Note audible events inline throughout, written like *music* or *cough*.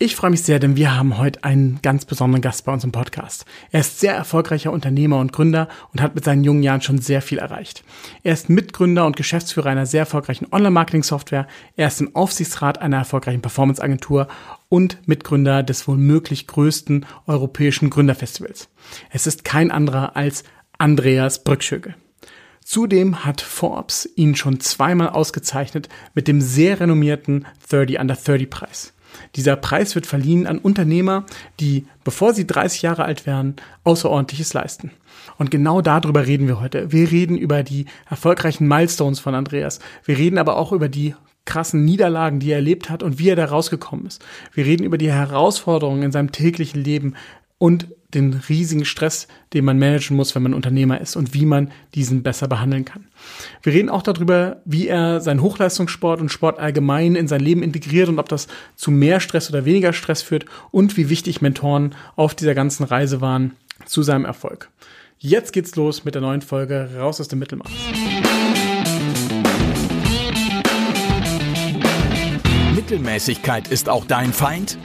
Ich freue mich sehr, denn wir haben heute einen ganz besonderen Gast bei uns im Podcast. Er ist sehr erfolgreicher Unternehmer und Gründer und hat mit seinen jungen Jahren schon sehr viel erreicht. Er ist Mitgründer und Geschäftsführer einer sehr erfolgreichen Online-Marketing-Software. Er ist im Aufsichtsrat einer erfolgreichen Performance-Agentur und Mitgründer des wohl möglich größten europäischen Gründerfestivals. Es ist kein anderer als Andreas Brückschöge. Zudem hat Forbes ihn schon zweimal ausgezeichnet mit dem sehr renommierten 30 Under 30 Preis. Dieser Preis wird verliehen an Unternehmer, die, bevor sie 30 Jahre alt werden, Außerordentliches leisten. Und genau darüber reden wir heute. Wir reden über die erfolgreichen Milestones von Andreas. Wir reden aber auch über die krassen Niederlagen, die er erlebt hat und wie er da rausgekommen ist. Wir reden über die Herausforderungen in seinem täglichen Leben und den riesigen Stress, den man managen muss, wenn man Unternehmer ist und wie man diesen besser behandeln kann. Wir reden auch darüber, wie er seinen Hochleistungssport und Sport allgemein in sein Leben integriert und ob das zu mehr Stress oder weniger Stress führt und wie wichtig Mentoren auf dieser ganzen Reise waren zu seinem Erfolg. Jetzt geht's los mit der neuen Folge Raus aus dem Mittelmaß. Mittelmäßigkeit ist auch dein Feind?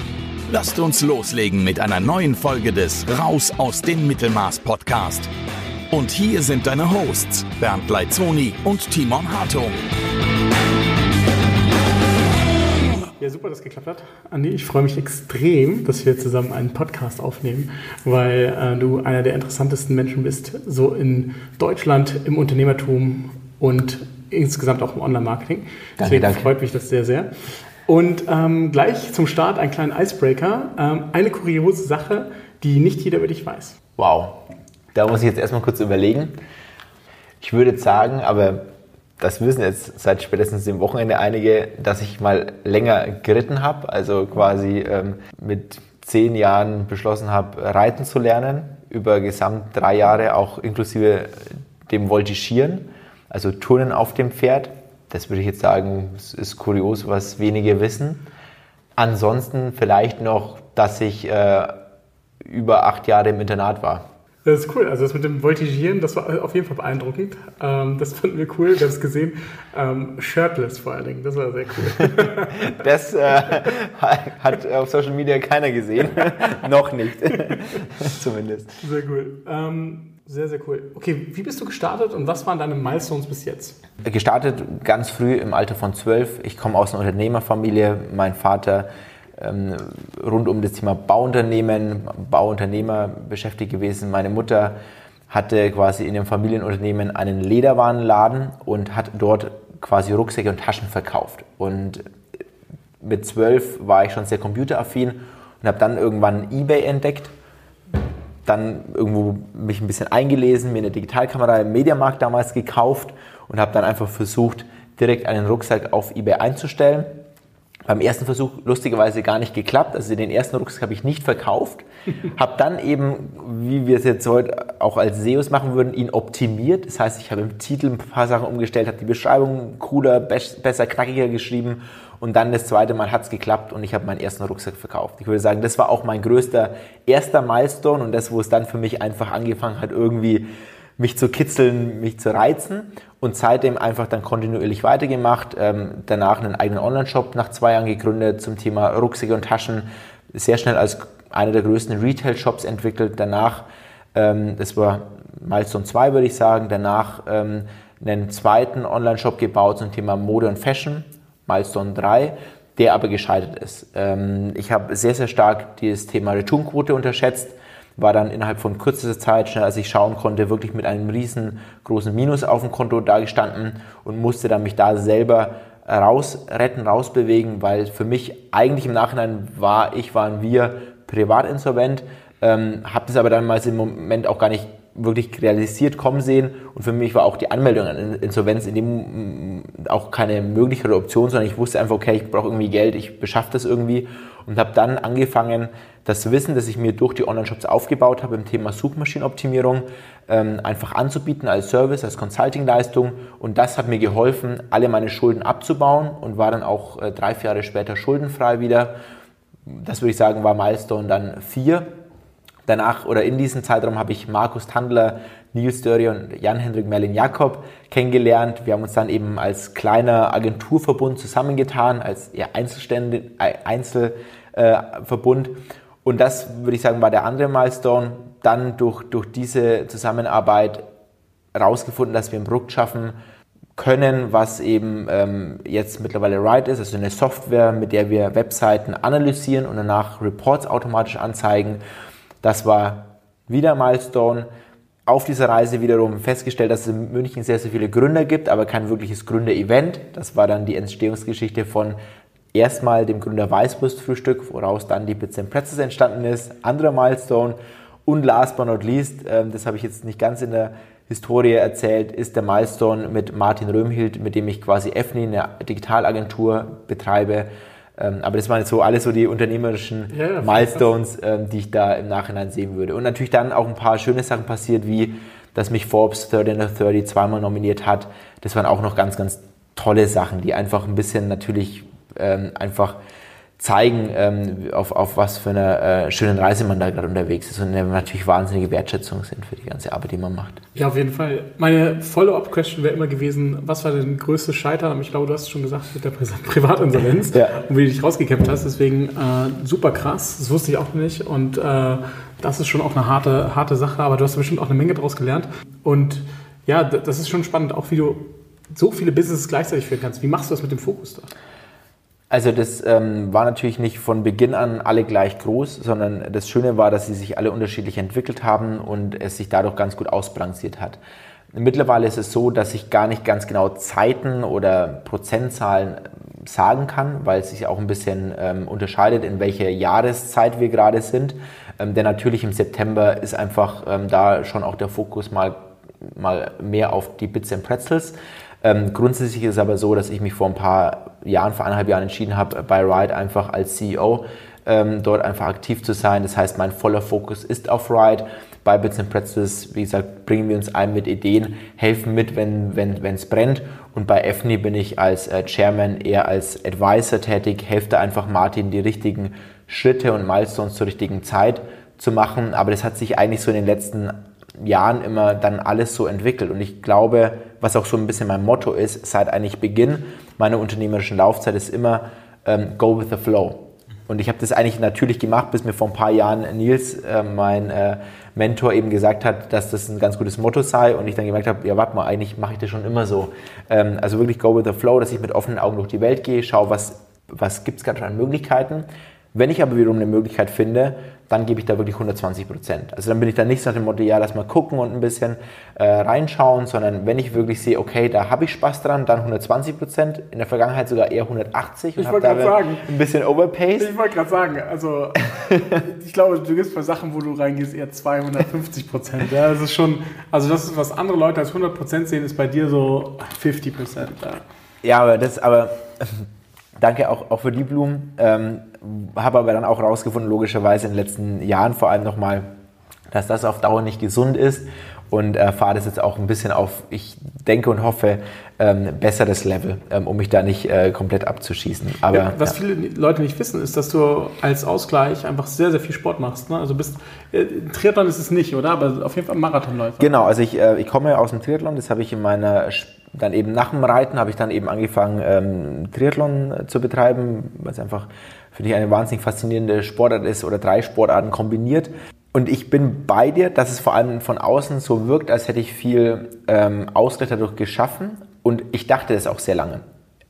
Lasst uns loslegen mit einer neuen Folge des Raus aus dem Mittelmaß Podcast. Und hier sind deine Hosts Bernd Leitzoni und Timon Hartung. Ja, super, dass es geklappt hat. Andi, ich freue mich extrem, dass wir zusammen einen Podcast aufnehmen, weil äh, du einer der interessantesten Menschen bist, so in Deutschland im Unternehmertum und insgesamt auch im Online-Marketing. Deswegen danke. freut mich das sehr, sehr. Und ähm, gleich zum Start einen kleinen Icebreaker. Ähm, eine kuriose Sache, die nicht jeder über dich weiß. Wow, da muss ich jetzt erstmal kurz überlegen. Ich würde sagen, aber das wissen jetzt seit spätestens dem Wochenende einige, dass ich mal länger geritten habe, also quasi ähm, mit zehn Jahren beschlossen habe, reiten zu lernen, über gesamt drei Jahre auch inklusive dem Voltigieren, also Turnen auf dem Pferd. Das würde ich jetzt sagen, ist kurios, was wenige wissen. Ansonsten vielleicht noch, dass ich äh, über acht Jahre im Internat war. Das ist cool. Also das mit dem Voltigieren, das war auf jeden Fall beeindruckend. Ähm, das fanden wir cool. Wir haben es gesehen. Ähm, shirtless vor allen Dingen. Das war sehr cool. *laughs* das äh, *laughs* hat auf Social Media keiner gesehen. *laughs* noch nicht. Zumindest. Sehr cool. Ähm, sehr, sehr cool. Okay, wie bist du gestartet und was waren deine Milestones bis jetzt? Gestartet ganz früh im Alter von zwölf. Ich komme aus einer Unternehmerfamilie. Mein Vater rund um das Thema Bauunternehmen, Bauunternehmer beschäftigt gewesen. Meine Mutter hatte quasi in dem Familienunternehmen einen Lederwarenladen und hat dort quasi Rucksäcke und Taschen verkauft. Und mit zwölf war ich schon sehr computeraffin und habe dann irgendwann eBay entdeckt dann irgendwo mich ein bisschen eingelesen, mir eine Digitalkamera im Mediamarkt damals gekauft und habe dann einfach versucht, direkt einen Rucksack auf eBay einzustellen. Beim ersten Versuch lustigerweise gar nicht geklappt. Also den ersten Rucksack habe ich nicht verkauft. *laughs* habe dann eben, wie wir es jetzt heute auch als SEOs machen würden, ihn optimiert. Das heißt, ich habe im Titel ein paar Sachen umgestellt, habe die Beschreibung cooler, besser, knackiger geschrieben und dann das zweite Mal hat es geklappt und ich habe meinen ersten Rucksack verkauft. Ich würde sagen, das war auch mein größter erster Milestone und das, wo es dann für mich einfach angefangen hat, irgendwie mich zu kitzeln, mich zu reizen und seitdem einfach dann kontinuierlich weitergemacht. Ähm, danach einen eigenen Online-Shop nach zwei Jahren gegründet zum Thema Rucksäcke und Taschen. Sehr schnell als einer der größten Retail-Shops entwickelt. Danach, ähm, das war Milestone 2, würde ich sagen, danach ähm, einen zweiten Online-Shop gebaut zum Thema Mode und Fashion Milestone 3, der aber gescheitert ist. Ähm, ich habe sehr, sehr stark das Thema Returnquote unterschätzt, war dann innerhalb von kürzester Zeit, schnell als ich schauen konnte, wirklich mit einem riesengroßen Minus auf dem Konto dagestanden und musste dann mich da selber rausretten, rausbewegen, weil für mich eigentlich im Nachhinein war ich, waren wir privat insolvent, ähm, habe das aber dann mal im Moment auch gar nicht wirklich realisiert kommen sehen. Und für mich war auch die Anmeldung an Insolvenz in dem auch keine mögliche Option, sondern ich wusste einfach, okay, ich brauche irgendwie Geld, ich beschaffe das irgendwie und habe dann angefangen, das Wissen, das ich mir durch die Online-Shops aufgebaut habe im Thema Suchmaschinenoptimierung, ähm, einfach anzubieten als Service, als Consulting-Leistung. Und das hat mir geholfen, alle meine Schulden abzubauen und war dann auch äh, drei, vier Jahre später schuldenfrei wieder. Das würde ich sagen, war Milestone dann vier. Danach oder in diesem Zeitraum habe ich Markus Tandler, Nils Dörri und Jan-Hendrik Merlin-Jakob kennengelernt. Wir haben uns dann eben als kleiner Agenturverbund zusammengetan, als eher Einzelstände, Einzel, Verbund. Und das, würde ich sagen, war der andere Milestone. Dann durch, durch diese Zusammenarbeit herausgefunden, dass wir ein Produkt schaffen können, was eben ähm, jetzt mittlerweile Ride ist, also eine Software, mit der wir Webseiten analysieren und danach Reports automatisch anzeigen. Das war wieder Milestone. Auf dieser Reise wiederum festgestellt, dass es in München sehr, sehr viele Gründer gibt, aber kein wirkliches Gründer-Event. Das war dann die Entstehungsgeschichte von erstmal dem Gründer Weißwurstfrühstück, woraus dann die Pizza Pretzels entstanden ist. Anderer Milestone. Und last but not least, ähm, das habe ich jetzt nicht ganz in der Historie erzählt, ist der Milestone mit Martin Röhmhild, mit dem ich quasi EFNI, eine Digitalagentur, betreibe. Ähm, aber das waren jetzt so alle so die unternehmerischen ja, Milestones, ähm, die ich da im Nachhinein sehen würde. Und natürlich dann auch ein paar schöne Sachen passiert, wie dass mich Forbes 30 under 30 zweimal nominiert hat. Das waren auch noch ganz, ganz tolle Sachen, die einfach ein bisschen natürlich ähm, einfach zeigen, ähm, auf, auf was für eine äh, schönen Reise man da gerade unterwegs ist und natürlich wahnsinnige Wertschätzung sind für die ganze Arbeit, die man macht. Ja, auf jeden Fall. Meine Follow-up-Question wäre immer gewesen, was war dein größtes Scheitern? Ich glaube, du hast es schon gesagt mit der Pri *laughs* Privatinsolvenz ja. und wie du dich rausgekämpft hast. Deswegen äh, super krass, das wusste ich auch nicht und äh, das ist schon auch eine harte, harte Sache, aber du hast bestimmt auch eine Menge daraus gelernt und ja, das ist schon spannend, auch wie du so viele Businesses gleichzeitig führen kannst. Wie machst du das mit dem Fokus da? Also das ähm, war natürlich nicht von Beginn an alle gleich groß, sondern das Schöne war, dass sie sich alle unterschiedlich entwickelt haben und es sich dadurch ganz gut ausbalanciert hat. Mittlerweile ist es so, dass ich gar nicht ganz genau Zeiten oder Prozentzahlen ähm, sagen kann, weil es sich auch ein bisschen ähm, unterscheidet, in welcher Jahreszeit wir gerade sind. Ähm, denn natürlich im September ist einfach ähm, da schon auch der Fokus mal, mal mehr auf die Bits and Pretzels. Ähm, grundsätzlich ist es aber so, dass ich mich vor ein paar Jahren, vor eineinhalb Jahren entschieden habe, bei Ride einfach als CEO ähm, dort einfach aktiv zu sein. Das heißt, mein voller Fokus ist auf Ride. Bei Bits and Pretzels, wie gesagt, bringen wir uns ein mit Ideen, helfen mit, wenn es wenn, brennt. Und bei EFNI bin ich als äh, Chairman eher als Advisor tätig, helfe einfach Martin, die richtigen Schritte und Milestones zur richtigen Zeit zu machen. Aber das hat sich eigentlich so in den letzten Jahren immer dann alles so entwickelt. Und ich glaube, was auch so ein bisschen mein Motto ist, seit eigentlich Beginn meiner unternehmerischen Laufzeit ist immer ähm, go with the flow. Und ich habe das eigentlich natürlich gemacht, bis mir vor ein paar Jahren Nils, äh, mein äh, Mentor, eben gesagt hat, dass das ein ganz gutes Motto sei. Und ich dann gemerkt habe, ja, warte mal, eigentlich mache ich das schon immer so. Ähm, also wirklich go with the flow, dass ich mit offenen Augen durch die Welt gehe, schaue, was, was gibt es gerade an Möglichkeiten. Wenn ich aber wiederum eine Möglichkeit finde, dann gebe ich da wirklich 120 Prozent. Also dann bin ich da nicht nach dem Motto, ja, lass mal gucken und ein bisschen äh, reinschauen, sondern wenn ich wirklich sehe, okay, da habe ich Spaß dran, dann 120 Prozent. In der Vergangenheit sogar eher 180 und habe da sagen, ein bisschen overpaced. Ich wollte gerade sagen, also *laughs* ich glaube, du gibst bei Sachen, wo du reingehst, eher 250 Prozent. Ja, das ist schon, also das ist, was andere Leute als 100 Prozent sehen, ist bei dir so 50 Prozent. Ja. ja, aber das, aber *laughs* Danke auch, auch für die Blumen. Ähm, habe aber dann auch herausgefunden, logischerweise in den letzten Jahren vor allem nochmal, dass das auf Dauer nicht gesund ist und äh, fahre das jetzt auch ein bisschen auf, ich denke und hoffe, ähm, besseres Level, ähm, um mich da nicht äh, komplett abzuschießen. Aber, ja, was ja. viele Leute nicht wissen, ist, dass du als Ausgleich einfach sehr, sehr viel Sport machst. Ne? Also bist, äh, Triathlon ist es nicht, oder? Aber auf jeden Fall Marathonläufer. Genau, also ich, äh, ich komme aus dem Triathlon, das habe ich in meiner, dann eben nach dem Reiten habe ich dann eben angefangen, ähm, Triathlon äh, zu betreiben, weil es einfach für dich eine wahnsinnig faszinierende Sportart ist oder drei Sportarten kombiniert. Und ich bin bei dir, dass es vor allem von außen so wirkt, als hätte ich viel ähm, Ausgleich dadurch geschaffen. Und ich dachte das auch sehr lange.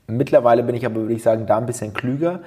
Mittlerweile bin ich aber, würde ich sagen, da ein bisschen klüger,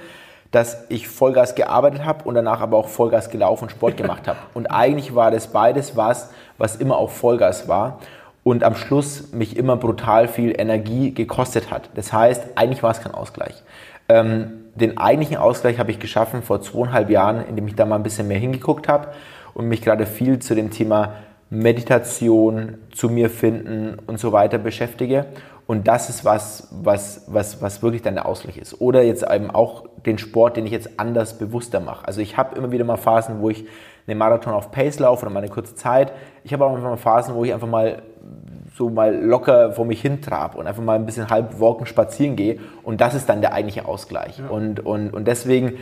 dass ich Vollgas gearbeitet habe und danach aber auch Vollgas gelaufen und Sport gemacht habe. Und eigentlich war das beides was, was immer auf Vollgas war und am Schluss mich immer brutal viel Energie gekostet hat. Das heißt, eigentlich war es kein Ausgleich. Ähm, den eigentlichen Ausgleich habe ich geschaffen vor zweieinhalb Jahren, indem ich da mal ein bisschen mehr hingeguckt habe und mich gerade viel zu dem Thema Meditation, zu mir finden und so weiter beschäftige. Und das ist was, was, was, was wirklich dann der Ausgleich ist. Oder jetzt eben auch den Sport, den ich jetzt anders bewusster mache. Also ich habe immer wieder mal Phasen, wo ich einen Marathon auf Pace laufe oder mal eine kurze Zeit. Ich habe auch mal Phasen, wo ich einfach mal so mal locker vor mich hin trab und einfach mal ein bisschen halb walken spazieren gehe. Und das ist dann der eigentliche Ausgleich. Ja. Und, und, und deswegen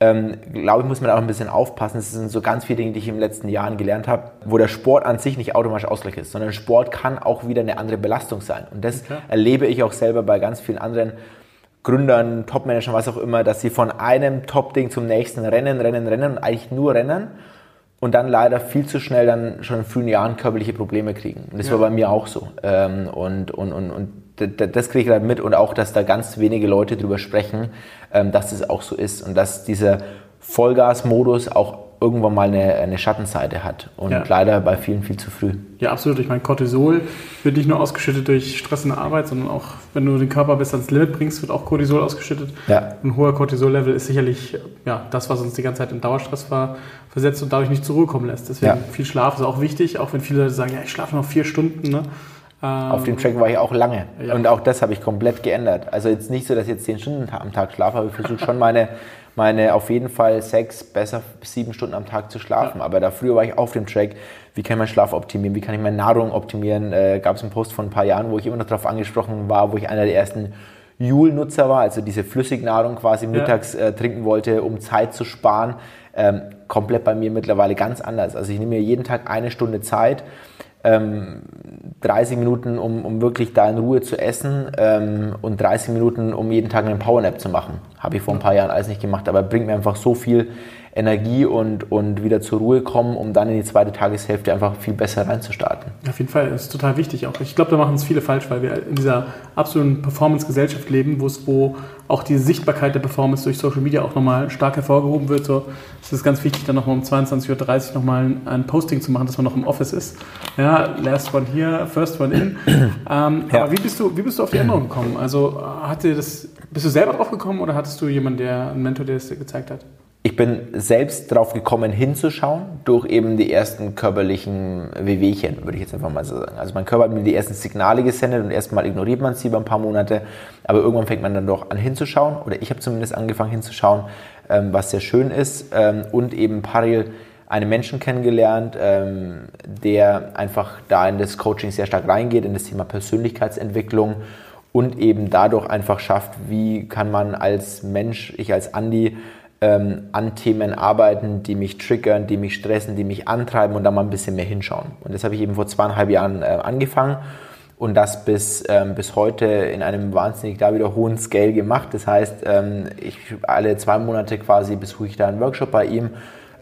ähm, glaube ich, muss man auch ein bisschen aufpassen. Es sind so ganz viele Dinge, die ich in den letzten Jahren gelernt habe, wo der Sport an sich nicht automatisch Ausgleich ist, sondern Sport kann auch wieder eine andere Belastung sein. Und das okay. erlebe ich auch selber bei ganz vielen anderen Gründern, Topmanagern, was auch immer, dass sie von einem Top-Ding zum nächsten rennen, rennen, rennen und eigentlich nur rennen und dann leider viel zu schnell dann schon in frühen Jahren körperliche Probleme kriegen. Und das ja. war bei mir auch so. Ähm, und, und, und, und das kriege ich halt mit und auch, dass da ganz wenige Leute drüber sprechen, ähm, dass das auch so ist und dass dieser Vollgas-Modus auch irgendwann mal eine, eine Schattenseite hat. Und ja. leider bei vielen viel zu früh. Ja, absolut. Ich meine, Cortisol wird nicht nur ausgeschüttet durch Stress in der Arbeit, sondern auch, wenn du den Körper bis ans Limit bringst, wird auch Cortisol ausgeschüttet. Ja. Ein hoher Cortisol-Level ist sicherlich ja, das, was uns die ganze Zeit in Dauerstress ver versetzt und dadurch nicht zur Ruhe kommen lässt. Deswegen ja. viel Schlaf ist auch wichtig, auch wenn viele Leute sagen, ja, ich schlafe noch vier Stunden. Ne? Auf dem Track war ich auch lange. Ja. Und auch das habe ich komplett geändert. Also jetzt nicht so, dass ich jetzt zehn Stunden am Tag schlafe, aber ich versuche schon meine meine auf jeden Fall sechs, besser sieben Stunden am Tag zu schlafen. Ja. Aber da früher war ich auf dem Track, wie kann ich meinen Schlaf optimieren, wie kann ich meine Nahrung optimieren. Äh, Gab es einen Post von ein paar Jahren, wo ich immer noch darauf angesprochen war, wo ich einer der ersten Joule-Nutzer war, also diese Flüssignahrung quasi ja. mittags äh, trinken wollte, um Zeit zu sparen. Ähm, komplett bei mir mittlerweile ganz anders. Also ich nehme mir jeden Tag eine Stunde Zeit ähm, 30 Minuten, um, um wirklich da in Ruhe zu essen ähm, und 30 Minuten, um jeden Tag einen Powernap zu machen. Habe ich vor ein paar Jahren alles nicht gemacht, aber bringt mir einfach so viel Energie und, und wieder zur Ruhe kommen, um dann in die zweite Tageshälfte einfach viel besser reinzustarten. Auf jeden Fall, das ist total wichtig auch. Ich glaube, da machen es viele falsch, weil wir in dieser absoluten Performance-Gesellschaft leben, wo es, wo auch die Sichtbarkeit der Performance durch Social Media auch nochmal stark hervorgehoben wird. So, es ist ganz wichtig, dann nochmal um 22.30 Uhr nochmal ein, ein Posting zu machen, dass man noch im Office ist. Ja, last one here, first one in. *clears throat* ähm, ja. Aber wie bist, du, wie bist du auf die Änderung gekommen? Also hat dir das, bist du selber drauf gekommen oder hattest du jemanden, der, einen Mentor, der es dir gezeigt hat? Ich bin selbst darauf gekommen, hinzuschauen, durch eben die ersten körperlichen Wehwehchen, würde ich jetzt einfach mal so sagen. Also mein Körper hat mir die ersten Signale gesendet und erstmal ignoriert man sie über ein paar Monate, aber irgendwann fängt man dann doch an hinzuschauen, oder ich habe zumindest angefangen hinzuschauen, ähm, was sehr schön ist ähm, und eben parallel einen Menschen kennengelernt, ähm, der einfach da in das Coaching sehr stark reingeht, in das Thema Persönlichkeitsentwicklung und eben dadurch einfach schafft, wie kann man als Mensch, ich als Andi, ähm, an Themen arbeiten, die mich triggern, die mich stressen, die mich antreiben und da mal ein bisschen mehr hinschauen. Und das habe ich eben vor zweieinhalb Jahren äh, angefangen und das bis, ähm, bis heute in einem wahnsinnig da wieder hohen Scale gemacht. Das heißt, ähm, ich alle zwei Monate quasi besuche ich da einen Workshop bei ihm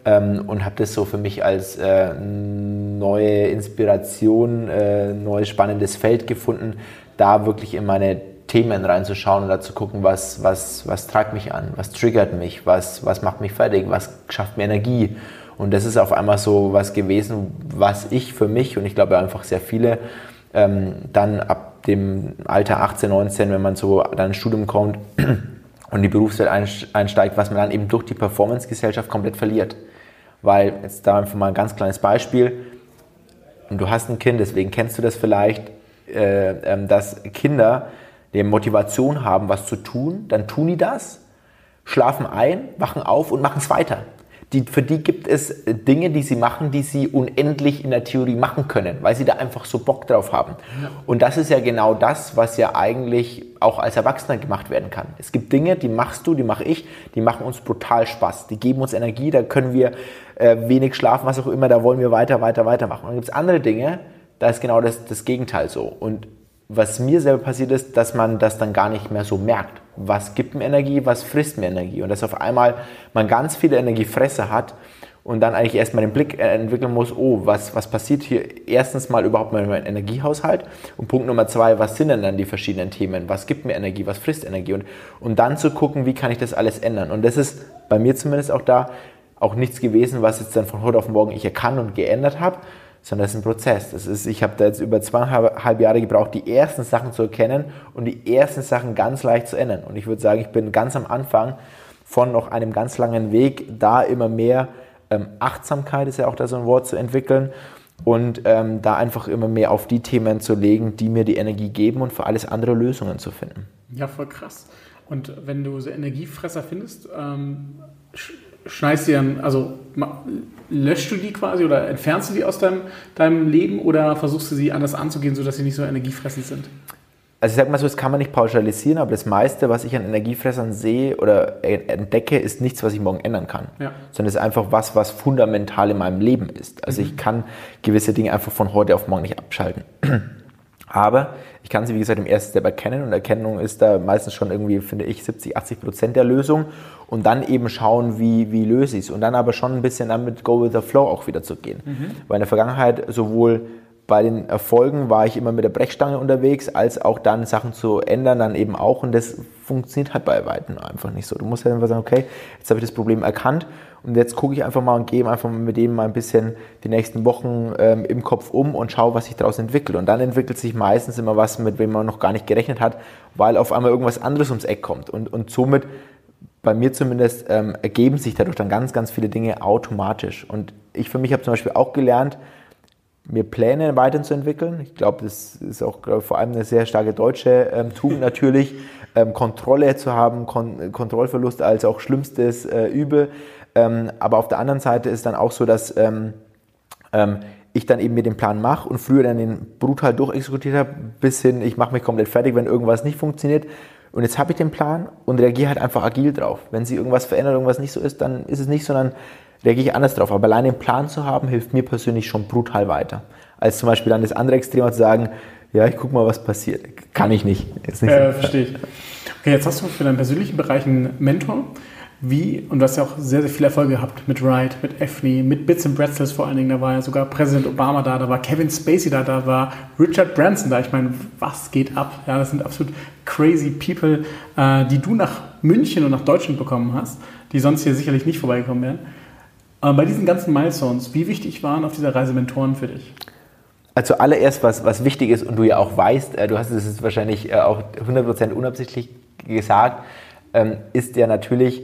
ähm, und habe das so für mich als äh, neue Inspiration, äh, neues spannendes Feld gefunden, da wirklich in meine Themen reinzuschauen und da zu gucken, was, was, was treibt mich an, was triggert mich, was, was macht mich fertig, was schafft mir Energie. Und das ist auf einmal so was gewesen, was ich für mich und ich glaube einfach sehr viele ähm, dann ab dem Alter 18, 19, wenn man so dann ins Studium kommt *clears throat* und die Berufswelt einsteigt, was man dann eben durch die Performance-Gesellschaft komplett verliert. Weil, jetzt da einfach mal ein ganz kleines Beispiel, und du hast ein Kind, deswegen kennst du das vielleicht, äh, äh, dass Kinder die Motivation haben, was zu tun, dann tun die das, schlafen ein, wachen auf und machen es weiter. Die, für die gibt es Dinge, die sie machen, die sie unendlich in der Theorie machen können, weil sie da einfach so Bock drauf haben. Und das ist ja genau das, was ja eigentlich auch als Erwachsener gemacht werden kann. Es gibt Dinge, die machst du, die mache ich, die machen uns brutal Spaß. Die geben uns Energie, da können wir äh, wenig schlafen, was auch immer, da wollen wir weiter, weiter, weiter machen. Und dann gibt es andere Dinge, da ist genau das, das Gegenteil so. Und was mir selber passiert ist, dass man das dann gar nicht mehr so merkt. Was gibt mir Energie, was frisst mir Energie? Und dass auf einmal man ganz viele Energiefresse hat und dann eigentlich erstmal den Blick äh, entwickeln muss, oh, was, was passiert hier? Erstens mal überhaupt mal mein Energiehaushalt und Punkt Nummer zwei, was sind denn dann die verschiedenen Themen? Was gibt mir Energie, was frisst Energie? Und, und dann zu gucken, wie kann ich das alles ändern? Und das ist bei mir zumindest auch da auch nichts gewesen, was jetzt dann von heute auf morgen ich erkannt und geändert habe, sondern es ist ein Prozess. Das ist, ich habe da jetzt über zweieinhalb Jahre gebraucht, die ersten Sachen zu erkennen und die ersten Sachen ganz leicht zu ändern. Und ich würde sagen, ich bin ganz am Anfang von noch einem ganz langen Weg, da immer mehr ähm, Achtsamkeit ist ja auch da so ein Wort zu entwickeln und ähm, da einfach immer mehr auf die Themen zu legen, die mir die Energie geben und für alles andere Lösungen zu finden. Ja, voll krass. Und wenn du so Energiefresser findest, ähm, schneidest du dann, also löschst du die quasi oder entfernst du die aus deinem, deinem Leben oder versuchst du sie anders anzugehen, sodass sie nicht so energiefressend sind? Also ich sag mal so, das kann man nicht pauschalisieren, aber das meiste, was ich an Energiefressern sehe oder entdecke, ist nichts, was ich morgen ändern kann. Ja. Sondern es ist einfach was, was fundamental in meinem Leben ist. Also mhm. ich kann gewisse Dinge einfach von heute auf morgen nicht abschalten. *clears throat* Aber ich kann sie, wie gesagt, im ersten Step erkennen und Erkennung ist da meistens schon irgendwie, finde ich, 70, 80 Prozent der Lösung und dann eben schauen, wie, wie löse ich es und dann aber schon ein bisschen damit Go with the Flow auch wieder zu gehen. Mhm. Weil in der Vergangenheit sowohl bei den Erfolgen war ich immer mit der Brechstange unterwegs, als auch dann Sachen zu ändern, dann eben auch. Und das funktioniert halt bei Weitem einfach nicht so. Du musst halt einfach sagen, okay, jetzt habe ich das Problem erkannt und jetzt gucke ich einfach mal und gehe einfach mit dem mal ein bisschen die nächsten Wochen ähm, im Kopf um und schaue, was sich daraus entwickelt. Und dann entwickelt sich meistens immer was, mit wem man noch gar nicht gerechnet hat, weil auf einmal irgendwas anderes ums Eck kommt. Und, und somit, bei mir zumindest, ähm, ergeben sich dadurch dann ganz, ganz viele Dinge automatisch. Und ich für mich habe zum Beispiel auch gelernt, mir Pläne weiterzuentwickeln. Ich glaube, das ist auch glaub, vor allem eine sehr starke deutsche ähm, Tugend natürlich, *laughs* ähm, Kontrolle zu haben, Kon Kontrollverlust als auch schlimmstes äh, Übel. Ähm, aber auf der anderen Seite ist dann auch so, dass ähm, ähm, ich dann eben mir den Plan mache und früher dann den brutal durchexekutiert habe, bis hin, ich mache mich komplett fertig, wenn irgendwas nicht funktioniert. Und jetzt habe ich den Plan und reagiere halt einfach agil drauf. Wenn sich irgendwas verändert, irgendwas nicht so ist, dann ist es nicht, sondern reagiere ich anders drauf. Aber allein den Plan zu haben, hilft mir persönlich schon brutal weiter. Als zum Beispiel dann das andere Extrem zu sagen, ja, ich gucke mal, was passiert. Kann ich nicht. Ist nicht ja, so. verstehe ich. Okay, jetzt hast du für deinen persönlichen Bereich einen Mentor. Wie, und du hast ja auch sehr, sehr viele Erfolge gehabt mit Wright, mit Effney, mit Bits and Pretzels vor allen Dingen, da war ja sogar Präsident Obama da, da war Kevin Spacey da, da war Richard Branson da. Ich meine, was geht ab? Ja, das sind absolut crazy people, äh, die du nach München und nach Deutschland bekommen hast, die sonst hier sicherlich nicht vorbeigekommen wären. Aber bei diesen ganzen Milestones, wie wichtig waren auf dieser Reise Mentoren für dich? Also allererst, was, was wichtig ist und du ja auch weißt, äh, du hast es wahrscheinlich äh, auch 100% unabsichtlich gesagt, ähm, ist ja natürlich,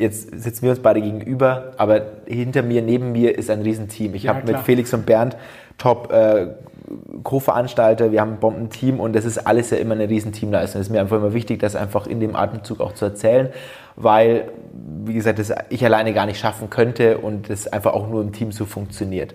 jetzt sitzen wir uns beide gegenüber, aber hinter mir, neben mir ist ein Riesenteam. Ich ja, habe mit Felix und Bernd top äh, Co-Veranstalter, wir haben ein Bombenteam und das ist alles ja immer eine Riesenteamleistung. Es ist mir einfach immer wichtig, das einfach in dem Atemzug auch zu erzählen, weil, wie gesagt, das ich alleine gar nicht schaffen könnte und das einfach auch nur im Team so funktioniert.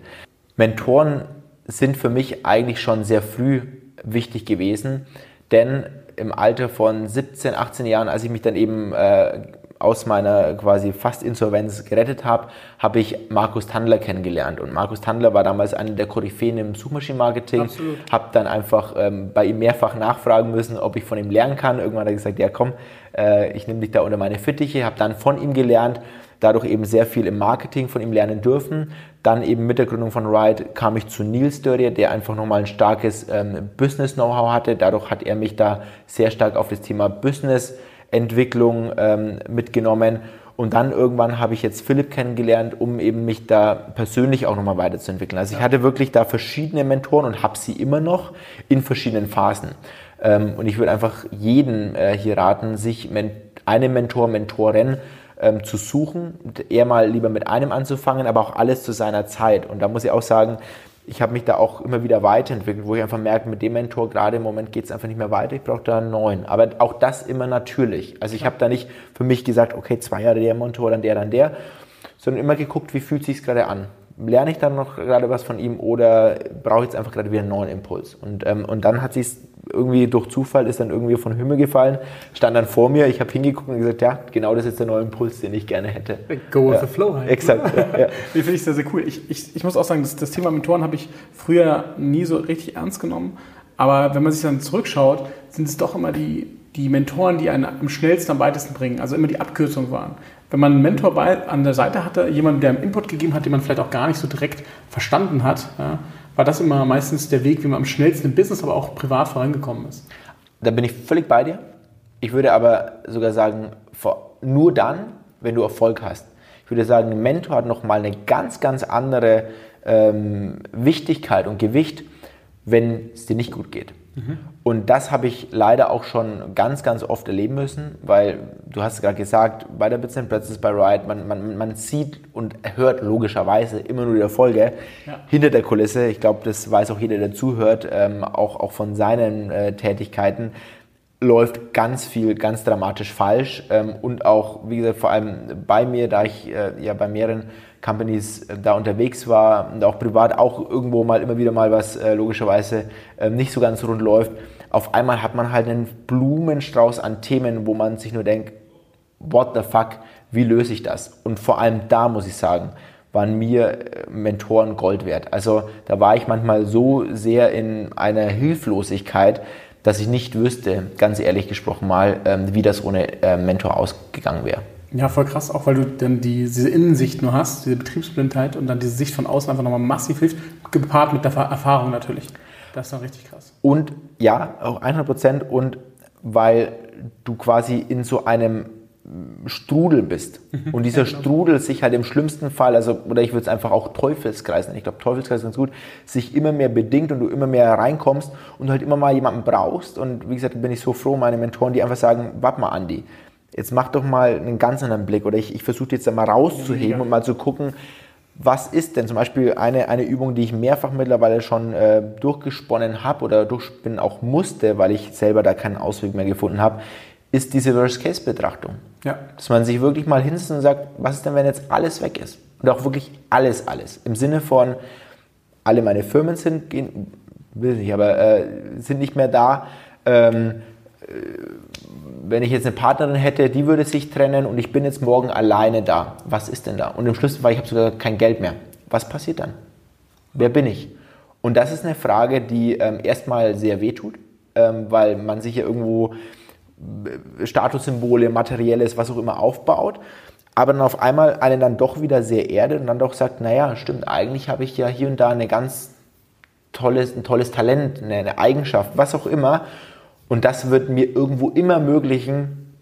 Mentoren sind für mich eigentlich schon sehr früh wichtig gewesen, denn im Alter von 17, 18 Jahren, als ich mich dann eben äh, aus meiner quasi fast Insolvenz gerettet habe, habe ich Markus Tandler kennengelernt. Und Markus Tandler war damals einer der Koryphäen im Suchmaschinenmarketing. Habe dann einfach ähm, bei ihm mehrfach nachfragen müssen, ob ich von ihm lernen kann. Irgendwann hat er gesagt, ja komm, äh, ich nehme dich da unter meine Fittiche. Habe dann von ihm gelernt, dadurch eben sehr viel im Marketing von ihm lernen dürfen. Dann eben mit der Gründung von Ride kam ich zu Nils Dörrier, der einfach nochmal ein starkes ähm, Business-Know-how hatte. Dadurch hat er mich da sehr stark auf das Thema Business-Entwicklung ähm, mitgenommen. Und dann irgendwann habe ich jetzt Philipp kennengelernt, um eben mich da persönlich auch nochmal weiterzuentwickeln. Also ich hatte wirklich da verschiedene Mentoren und habe sie immer noch in verschiedenen Phasen. Ähm, und ich würde einfach jeden äh, hier raten, sich einen Mentor, Mentorin ähm, zu suchen, eher mal lieber mit einem anzufangen, aber auch alles zu seiner Zeit. Und da muss ich auch sagen, ich habe mich da auch immer wieder weiterentwickelt, wo ich einfach merke, mit dem Mentor gerade im Moment geht es einfach nicht mehr weiter, ich brauche da einen neuen. Aber auch das immer natürlich. Also ich habe da nicht für mich gesagt, okay, zwei Jahre der Mentor, dann der, dann der, sondern immer geguckt, wie fühlt sich gerade an lerne ich dann noch gerade was von ihm oder brauche ich jetzt einfach gerade wieder einen neuen Impuls? Und, ähm, und dann hat sich irgendwie durch Zufall ist dann irgendwie von Himmel gefallen, stand dann vor mir, ich habe hingeguckt und gesagt, ja, genau das ist jetzt der neue Impuls, den ich gerne hätte. Go with ja. the flow halt. Exakt, ja, *laughs* ja. Finde ich sehr, sehr cool. Ich, ich, ich muss auch sagen, das, das Thema Mentoren habe ich früher nie so richtig ernst genommen, aber wenn man sich dann zurückschaut, sind es doch immer die, die Mentoren, die einen am schnellsten am weitesten bringen, also immer die Abkürzung waren wenn man einen Mentor bei, an der Seite hatte, jemanden, der einen Input gegeben hat, den man vielleicht auch gar nicht so direkt verstanden hat, ja, war das immer meistens der Weg, wie man am schnellsten im Business, aber auch privat vorangekommen ist. Da bin ich völlig bei dir. Ich würde aber sogar sagen, nur dann, wenn du Erfolg hast. Ich würde sagen, ein Mentor hat nochmal eine ganz, ganz andere ähm, Wichtigkeit und Gewicht, wenn es dir nicht gut geht. Und das habe ich leider auch schon ganz, ganz oft erleben müssen, weil du hast gerade gesagt, bei der Bits Pretzels bei Ride, man, man, man sieht und hört logischerweise immer nur die Erfolge ja. hinter der Kulisse. Ich glaube, das weiß auch jeder, der zuhört, ähm, auch, auch von seinen äh, Tätigkeiten läuft ganz viel ganz dramatisch falsch ähm, und auch, wie gesagt, vor allem bei mir, da ich äh, ja bei mehreren Companies äh, da unterwegs war und auch privat auch irgendwo mal immer wieder mal was äh, logischerweise äh, nicht so ganz rund läuft. Auf einmal hat man halt einen Blumenstrauß an Themen, wo man sich nur denkt, what the fuck, wie löse ich das? Und vor allem da muss ich sagen, waren mir äh, Mentoren Gold wert. Also da war ich manchmal so sehr in einer Hilflosigkeit, dass ich nicht wüsste, ganz ehrlich gesprochen mal, ähm, wie das ohne äh, Mentor ausgegangen wäre. Ja, voll krass, auch weil du dann die, diese Innensicht nur hast, diese Betriebsblindheit und dann diese Sicht von außen einfach nochmal massiv hilft, gepaart mit der Erfahrung natürlich. Das ist dann richtig krass. Und ja, auch 100 Prozent und weil du quasi in so einem Strudel bist. Mhm. Und dieser genau. Strudel sich halt im schlimmsten Fall, also, oder ich würde es einfach auch Teufelskreis nennen, ich glaube Teufelskreis ist ganz gut, sich immer mehr bedingt und du immer mehr reinkommst und du halt immer mal jemanden brauchst. Und wie gesagt, bin ich so froh, meine Mentoren, die einfach sagen, warte mal, Andi, jetzt mach doch mal einen ganz anderen Blick oder ich, ich versuche jetzt einmal rauszuheben ja, und mal zu gucken, was ist denn zum Beispiel eine, eine Übung, die ich mehrfach mittlerweile schon äh, durchgesponnen habe oder durchspinnen auch musste, weil ich selber da keinen Ausweg mehr gefunden habe, ist diese Worst-Case-Betrachtung. Ja. Dass man sich wirklich mal hinsetzt und sagt, was ist denn, wenn jetzt alles weg ist? Und auch wirklich alles, alles. Im Sinne von, alle meine Firmen sind, gehen, will nicht, aber äh, sind nicht mehr da. Ähm, äh, wenn ich jetzt eine Partnerin hätte, die würde sich trennen und ich bin jetzt morgen alleine da. Was ist denn da? Und im Schluss war ich habe sogar kein Geld mehr. Was passiert dann? Wer bin ich? Und das ist eine Frage, die ähm, erstmal sehr wehtut, ähm, weil man sich ja irgendwo äh, Statussymbole, materielles, was auch immer aufbaut, aber dann auf einmal einen dann doch wieder sehr erdet und dann doch sagt, naja, stimmt, eigentlich habe ich ja hier und da eine ganz tolles, ein tolles Talent, eine Eigenschaft, was auch immer und das wird mir irgendwo immer ermöglichen,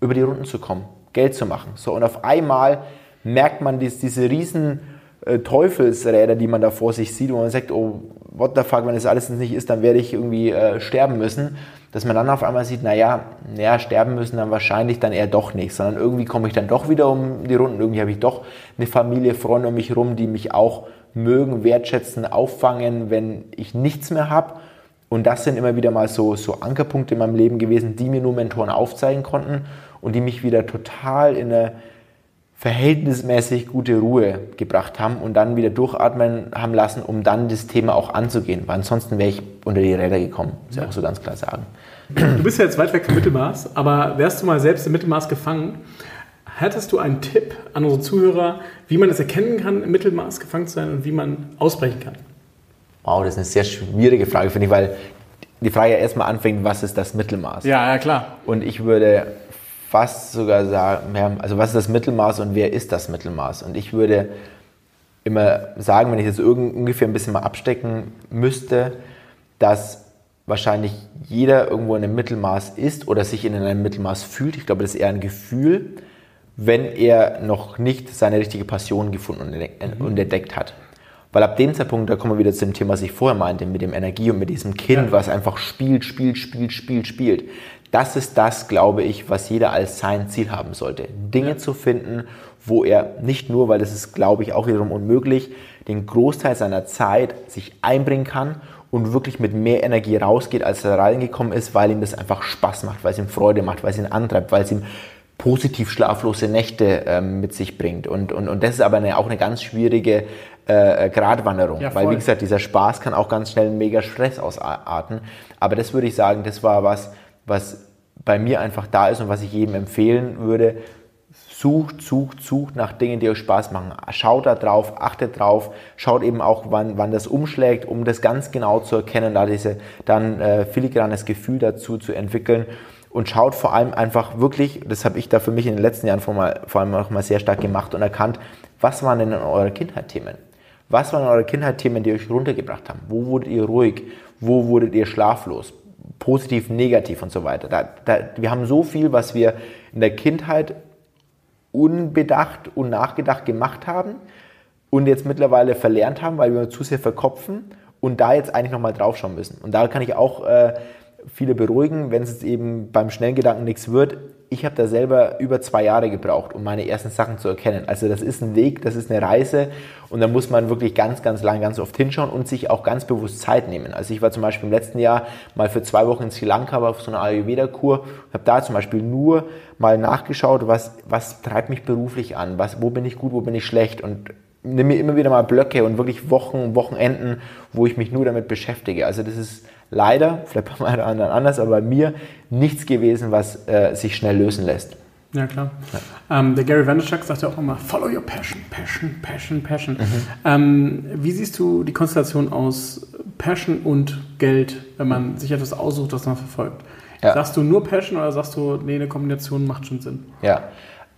über die Runden zu kommen, Geld zu machen. So, und auf einmal merkt man dies, diese riesen äh, Teufelsräder, die man da vor sich sieht, wo man sagt, oh, what the fuck, wenn das alles nicht ist, dann werde ich irgendwie äh, sterben müssen. Dass man dann auf einmal sieht, naja, naja, sterben müssen dann wahrscheinlich dann eher doch nicht, sondern irgendwie komme ich dann doch wieder um die Runden, irgendwie habe ich doch eine Familie, Freunde um mich herum, die mich auch mögen, wertschätzen, auffangen, wenn ich nichts mehr habe und das sind immer wieder mal so, so Ankerpunkte in meinem Leben gewesen, die mir nur Mentoren aufzeigen konnten und die mich wieder total in eine verhältnismäßig gute Ruhe gebracht haben und dann wieder durchatmen haben lassen, um dann das Thema auch anzugehen. Weil ansonsten wäre ich unter die Räder gekommen, muss ich ja. auch so ganz klar sagen. Du bist ja jetzt weit weg vom Mittelmaß, aber wärst du mal selbst im Mittelmaß gefangen, hättest du einen Tipp an unsere Zuhörer, wie man es erkennen kann, im Mittelmaß gefangen zu sein und wie man ausbrechen kann? Wow, das ist eine sehr schwierige Frage, finde ich, weil die Frage ja erstmal anfängt, was ist das Mittelmaß? Ja, ja, klar. Und ich würde fast sogar sagen, also was ist das Mittelmaß und wer ist das Mittelmaß? Und ich würde immer sagen, wenn ich das ungefähr ein bisschen mal abstecken müsste, dass wahrscheinlich jeder irgendwo in einem Mittelmaß ist oder sich in einem Mittelmaß fühlt. Ich glaube, das ist eher ein Gefühl, wenn er noch nicht seine richtige Passion gefunden und entdeckt hat. Weil ab dem Zeitpunkt, da kommen wir wieder zu dem Thema, was ich vorher meinte, mit dem Energie und mit diesem Kind, ja. was einfach spielt, spielt, spielt, spielt, spielt. Das ist das, glaube ich, was jeder als sein Ziel haben sollte. Dinge ja. zu finden, wo er nicht nur, weil das ist, glaube ich, auch wiederum unmöglich, den Großteil seiner Zeit sich einbringen kann und wirklich mit mehr Energie rausgeht, als er reingekommen ist, weil ihm das einfach Spaß macht, weil es ihm Freude macht, weil es ihn antreibt, weil es ihm positiv schlaflose Nächte ähm, mit sich bringt. Und, und, und das ist aber eine, auch eine ganz schwierige äh, äh, Gratwanderung. Ja, Weil, wie gesagt, dieser Spaß kann auch ganz schnell mega Stress ausarten. Aber das würde ich sagen, das war was, was bei mir einfach da ist und was ich jedem empfehlen würde. Sucht, sucht, sucht nach Dingen, die euch Spaß machen. Schaut da drauf, achtet drauf, schaut eben auch, wann, wann das umschlägt, um das ganz genau zu erkennen, da diese dann äh, filigranes Gefühl dazu zu entwickeln und schaut vor allem einfach wirklich, das habe ich da für mich in den letzten Jahren vor, mal, vor allem auch mal sehr stark gemacht und erkannt, was waren denn eure Kindheitsthemen? Was waren eure Kindheitsthemen, die euch runtergebracht haben? Wo wurdet ihr ruhig? Wo wurdet ihr schlaflos? Positiv, negativ und so weiter. Da, da, wir haben so viel, was wir in der Kindheit unbedacht und nachgedacht gemacht haben und jetzt mittlerweile verlernt haben, weil wir zu sehr verkopfen und da jetzt eigentlich nochmal draufschauen müssen. Und da kann ich auch äh, viele beruhigen, wenn es eben beim Schnellgedanken nichts wird ich habe da selber über zwei Jahre gebraucht, um meine ersten Sachen zu erkennen. Also das ist ein Weg, das ist eine Reise und da muss man wirklich ganz, ganz lang, ganz oft hinschauen und sich auch ganz bewusst Zeit nehmen. Also ich war zum Beispiel im letzten Jahr mal für zwei Wochen in Sri Lanka auf so einer Ayurveda-Kur habe da zum Beispiel nur mal nachgeschaut, was, was treibt mich beruflich an, was, wo bin ich gut, wo bin ich schlecht und nehme mir immer wieder mal Blöcke und wirklich Wochen, Wochenenden, wo ich mich nur damit beschäftige. Also das ist leider, vielleicht bei meinen anderen anders, aber bei mir nichts gewesen, was äh, sich schnell lösen lässt. Ja, klar. Ja. Ähm, der Gary Vaynerchuk sagt ja auch immer, follow your passion, passion, passion, passion. Mhm. Ähm, wie siehst du die Konstellation aus Passion und Geld, wenn man sich etwas aussucht, das man verfolgt? Ja. Sagst du nur Passion oder sagst du, nee, eine Kombination macht schon Sinn? Ja,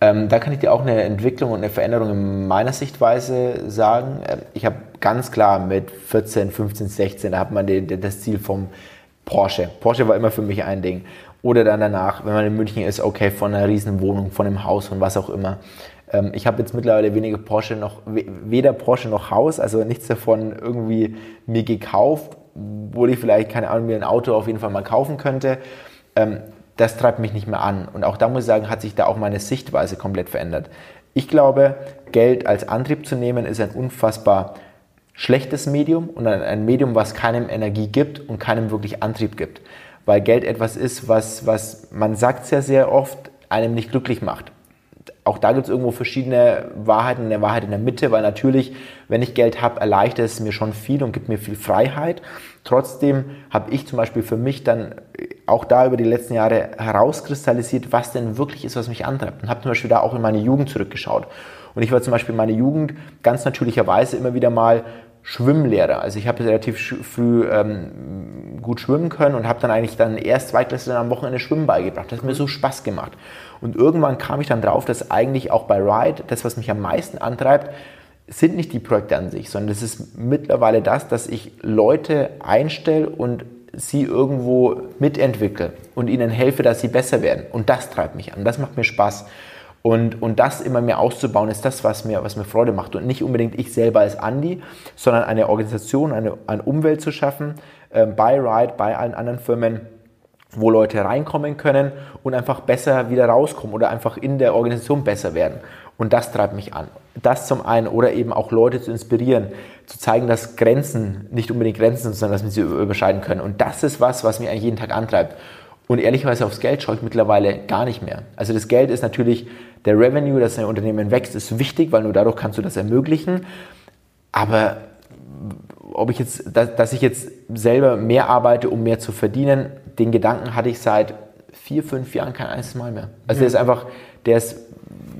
ähm, da kann ich dir auch eine Entwicklung und eine Veränderung in meiner Sichtweise sagen. Ähm, ich habe ganz klar mit 14, 15, 16, da hat man die, das Ziel vom Porsche. Porsche war immer für mich ein Ding. Oder dann danach, wenn man in München ist, okay, von einer riesen Wohnung, von einem Haus, von was auch immer. Ähm, ich habe jetzt mittlerweile weniger Porsche noch, weder Porsche noch Haus, also nichts davon irgendwie mir gekauft, obwohl ich vielleicht, keine Ahnung, mir ein Auto auf jeden Fall mal kaufen könnte. Ähm, das treibt mich nicht mehr an. Und auch da muss ich sagen, hat sich da auch meine Sichtweise komplett verändert. Ich glaube, Geld als Antrieb zu nehmen, ist ein unfassbar schlechtes Medium und ein Medium, was keinem Energie gibt und keinem wirklich Antrieb gibt. Weil Geld etwas ist, was, was man sagt sehr, sehr oft, einem nicht glücklich macht auch da gibt es irgendwo verschiedene Wahrheiten, eine Wahrheit in der Mitte, weil natürlich, wenn ich Geld habe, erleichtert es mir schon viel und gibt mir viel Freiheit. Trotzdem habe ich zum Beispiel für mich dann auch da über die letzten Jahre herauskristallisiert, was denn wirklich ist, was mich antreibt. Und habe zum Beispiel da auch in meine Jugend zurückgeschaut. Und ich war zum Beispiel in meiner Jugend ganz natürlicherweise immer wieder mal Schwimmlehrer. Also ich habe relativ früh ähm, gut schwimmen können und habe dann eigentlich dann erst Zweitklässler am Wochenende Schwimmen beigebracht. Das hat mir so Spaß gemacht. Und irgendwann kam ich dann drauf, dass eigentlich auch bei Ride das, was mich am meisten antreibt, sind nicht die Projekte an sich, sondern es ist mittlerweile das, dass ich Leute einstelle und sie irgendwo mitentwickle und ihnen helfe, dass sie besser werden. Und das treibt mich an. Das macht mir Spaß. Und, und das immer mehr auszubauen, ist das, was mir, was mir Freude macht. Und nicht unbedingt ich selber als Andi, sondern eine Organisation, eine, eine Umwelt zu schaffen, äh, bei Ride, bei allen anderen Firmen, wo Leute reinkommen können und einfach besser wieder rauskommen oder einfach in der Organisation besser werden. Und das treibt mich an. Das zum einen oder eben auch Leute zu inspirieren, zu zeigen, dass Grenzen nicht unbedingt Grenzen sind, sondern dass wir sie überschreiten können. Und das ist was, was mich eigentlich jeden Tag antreibt. Und ehrlicherweise aufs Geld schaue ich mittlerweile gar nicht mehr. Also das Geld ist natürlich der Revenue, dass ein Unternehmen wächst, ist wichtig, weil nur dadurch kannst du das ermöglichen. Aber ob ich jetzt, dass ich jetzt selber mehr arbeite, um mehr zu verdienen, den Gedanken hatte ich seit vier, fünf Jahren kein einziges Mal mehr. Also der ist einfach, der ist